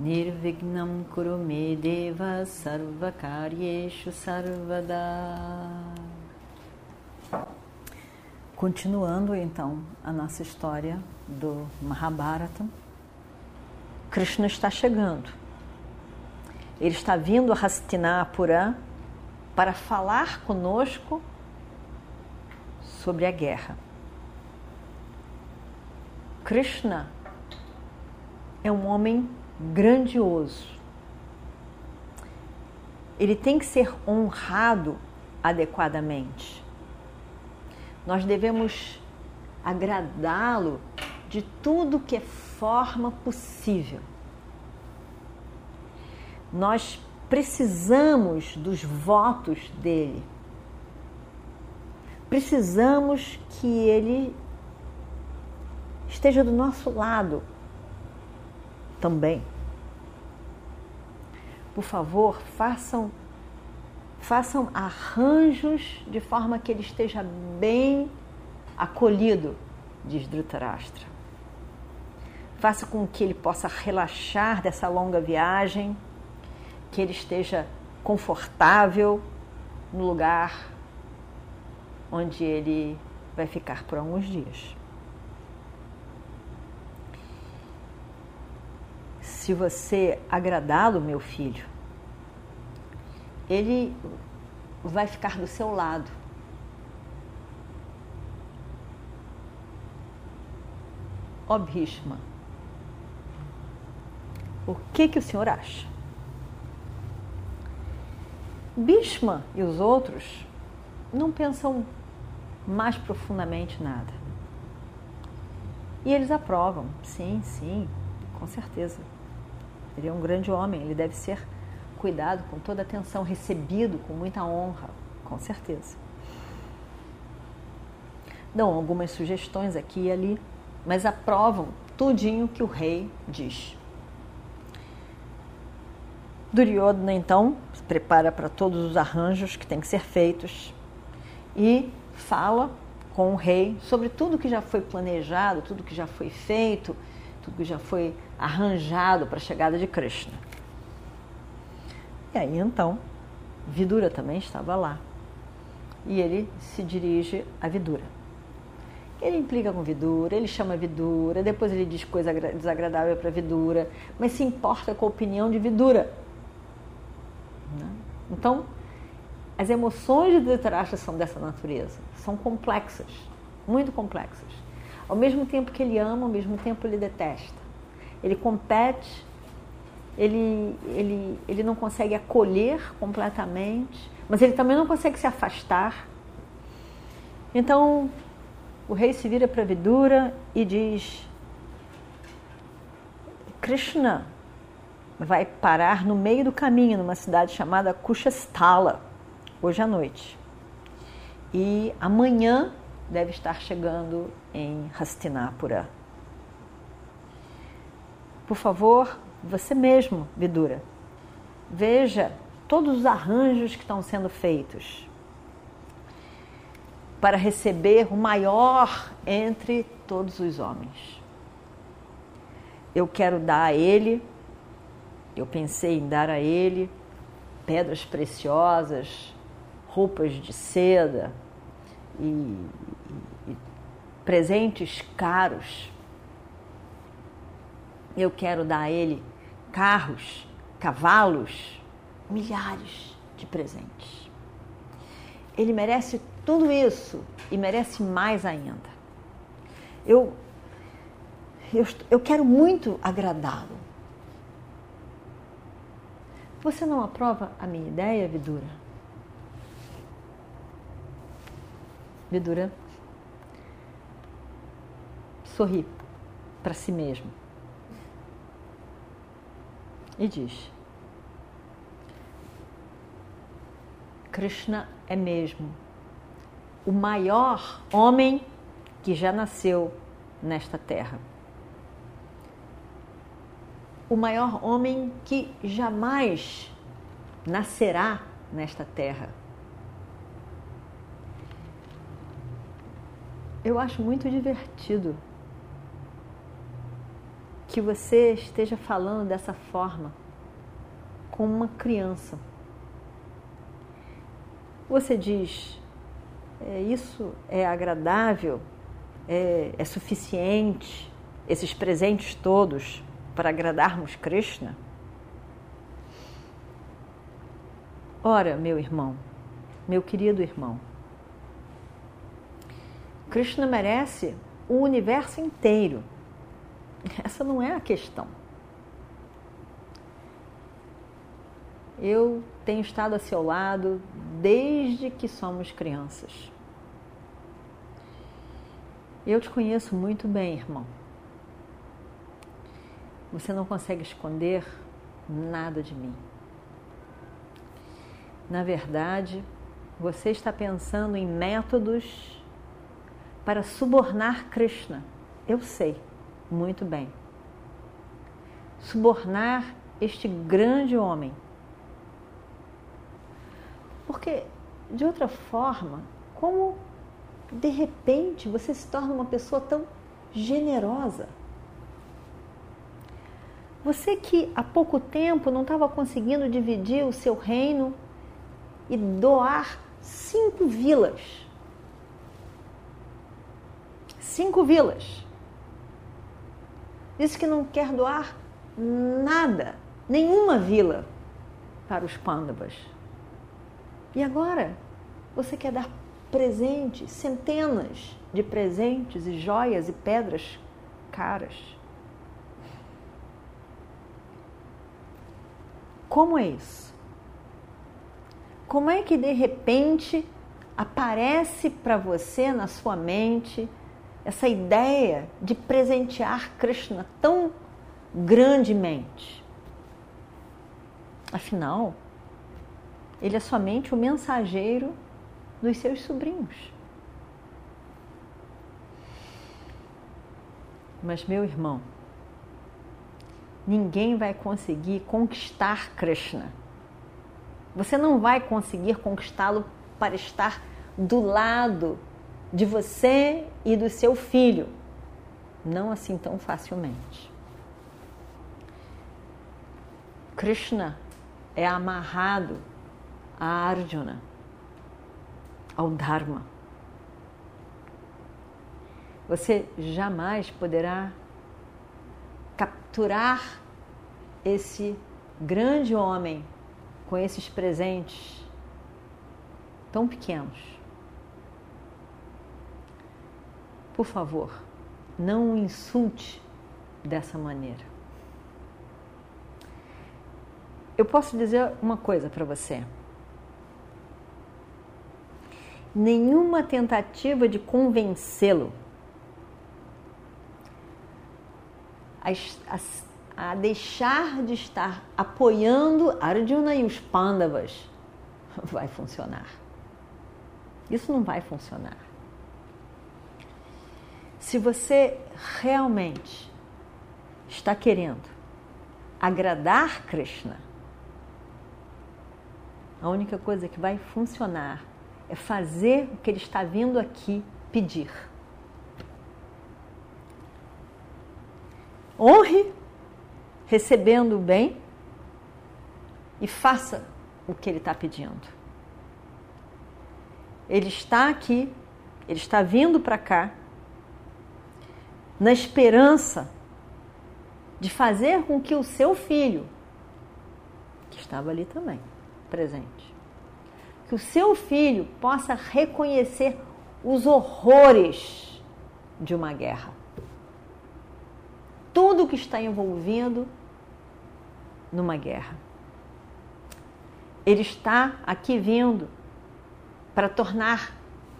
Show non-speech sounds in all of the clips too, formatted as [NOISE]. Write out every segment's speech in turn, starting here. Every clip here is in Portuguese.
Nirvignam Kurume Deva Sarvakaryeshu Sarvada Continuando então a nossa história do Mahabharata, Krishna está chegando. Ele está vindo a Hastinapura para falar conosco sobre a guerra. Krishna é um homem grandioso. Ele tem que ser honrado adequadamente. Nós devemos agradá-lo de tudo que é forma possível. Nós precisamos dos votos dele. Precisamos que ele esteja do nosso lado também. Por favor, façam façam arranjos de forma que ele esteja bem acolhido, diz Dhritarashtra. Faça com que ele possa relaxar dessa longa viagem, que ele esteja confortável no lugar onde ele vai ficar por alguns dias. Se você agradá-lo, meu filho, ele vai ficar do seu lado. Ó Bhishma, o que, que o senhor acha? Bhishma e os outros não pensam mais profundamente nada. E eles aprovam, sim, sim, com certeza. Ele é um grande homem, ele deve ser cuidado, com toda atenção, recebido com muita honra, com certeza. Dão algumas sugestões aqui e ali, mas aprovam tudinho que o rei diz. Duryodhana então se prepara para todos os arranjos que têm que ser feitos e fala com o rei sobre tudo que já foi planejado, tudo que já foi feito, tudo já foi arranjado para a chegada de Krishna. E aí então, Vidura também estava lá. E ele se dirige a Vidura. Ele implica com Vidura, ele chama Vidura, depois ele diz coisa desagradável para Vidura, mas se importa com a opinião de Vidura. Né? Então, as emoções de Dhritarashtra são dessa natureza, são complexas, muito complexas. Ao mesmo tempo que ele ama, ao mesmo tempo ele detesta. Ele compete ele, ele, ele não consegue acolher completamente, mas ele também não consegue se afastar. Então, o rei se vira para Vidura e diz: Krishna vai parar no meio do caminho, numa cidade chamada Kushasthala, hoje à noite. E amanhã deve estar chegando em Hastinapura. Por favor, você mesmo, Vidura. Veja todos os arranjos que estão sendo feitos para receber o maior entre todos os homens. Eu quero dar a ele, eu pensei em dar a ele pedras preciosas, roupas de seda e, presentes caros. Eu quero dar a ele carros, cavalos, milhares de presentes. Ele merece tudo isso e merece mais ainda. Eu, eu, eu quero muito agradá-lo. Você não aprova a minha ideia, Vidura? Vidura sorri para si mesmo e diz: Krishna é mesmo o maior homem que já nasceu nesta terra. O maior homem que jamais nascerá nesta terra. Eu acho muito divertido que você esteja falando dessa forma com uma criança. Você diz, é, isso é agradável, é, é suficiente, esses presentes todos para agradarmos Krishna? Ora, meu irmão, meu querido irmão, Krishna merece o universo inteiro. [LAUGHS] Essa não é a questão. Eu tenho estado a seu lado desde que somos crianças. Eu te conheço muito bem, irmão. Você não consegue esconder nada de mim. Na verdade, você está pensando em métodos para subornar Krishna. Eu sei muito bem. Subornar este grande homem. Porque, de outra forma, como de repente você se torna uma pessoa tão generosa? Você que há pouco tempo não estava conseguindo dividir o seu reino e doar cinco vilas. Cinco vilas. Disse que não quer doar nada, nenhuma vila para os pândavas. E agora você quer dar presentes, centenas de presentes e joias e pedras caras. Como é isso? Como é que de repente aparece para você na sua mente essa ideia de presentear Krishna tão grandemente? Afinal, ele é somente o mensageiro dos seus sobrinhos. Mas, meu irmão, ninguém vai conseguir conquistar Krishna você não vai conseguir conquistá-lo para estar do lado de você e do seu filho. Não assim tão facilmente. Krishna é amarrado a Arjuna, ao Dharma. Você jamais poderá capturar esse grande homem com esses presentes tão pequenos. Por favor, não o insulte dessa maneira. Eu posso dizer uma coisa para você. Nenhuma tentativa de convencê-lo as, as a deixar de estar apoiando Arjuna e os Pandavas, [LAUGHS] vai funcionar. Isso não vai funcionar. Se você realmente está querendo agradar Krishna, a única coisa que vai funcionar é fazer o que ele está vindo aqui pedir. Honre recebendo o bem e faça o que ele está pedindo. Ele está aqui, ele está vindo para cá, na esperança de fazer com que o seu filho, que estava ali também, presente, que o seu filho possa reconhecer os horrores de uma guerra. Tudo que está envolvendo numa guerra. Ele está aqui vindo para tornar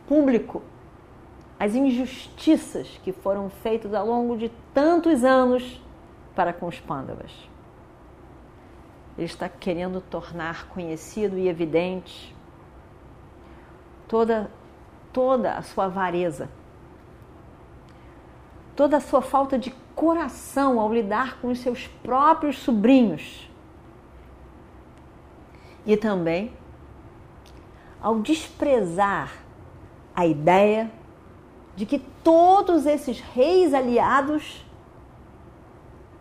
público as injustiças que foram feitas ao longo de tantos anos para com os pândavas. Ele está querendo tornar conhecido e evidente toda, toda a sua avareza, toda a sua falta de coração ao lidar com os seus próprios sobrinhos. E também ao desprezar a ideia de que todos esses reis aliados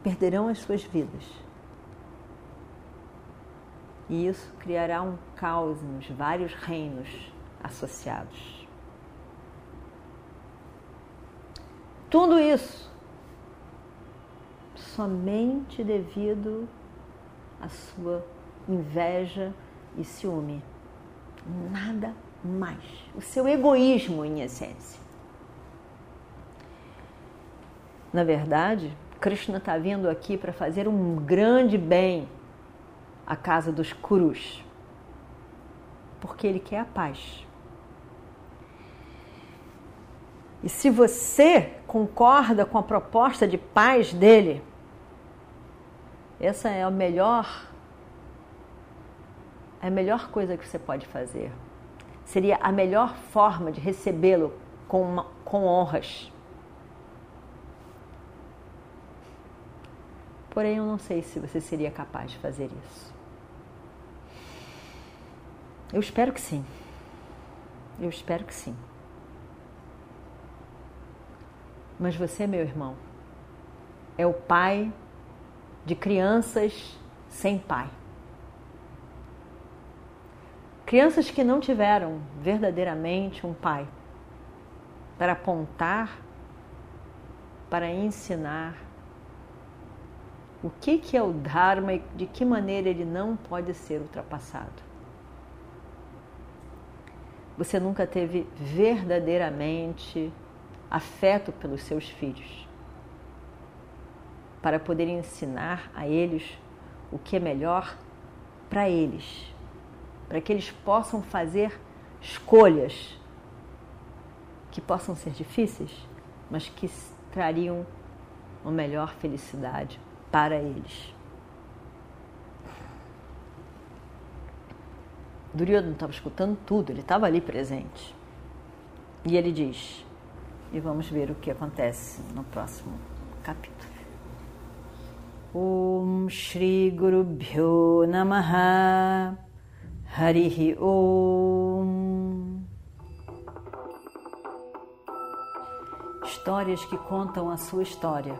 perderão as suas vidas. E isso criará um caos nos vários reinos associados. Tudo isso somente devido à sua inveja e ciúme. Nada mais. O seu egoísmo, em essência. Na verdade, Krishna está vindo aqui para fazer um grande bem à casa dos Kurus, porque ele quer a paz. E se você concorda com a proposta de paz dele, essa é a melhor é a melhor coisa que você pode fazer. Seria a melhor forma de recebê-lo com, com honras. Porém, eu não sei se você seria capaz de fazer isso. Eu espero que sim. Eu espero que sim. Mas você, meu irmão, é o pai de crianças sem pai. Crianças que não tiveram verdadeiramente um pai para apontar, para ensinar o que, que é o Dharma e de que maneira ele não pode ser ultrapassado. Você nunca teve verdadeiramente afeto pelos seus filhos para poder ensinar a eles o que é melhor para eles para que eles possam fazer escolhas que possam ser difíceis, mas que trariam uma melhor felicidade para eles. Duryodhana estava escutando tudo, ele estava ali presente. E ele diz, e vamos ver o que acontece no próximo capítulo. Om Shri Guru Bhyo Namaha Harihi Om. Histórias que contam a sua história,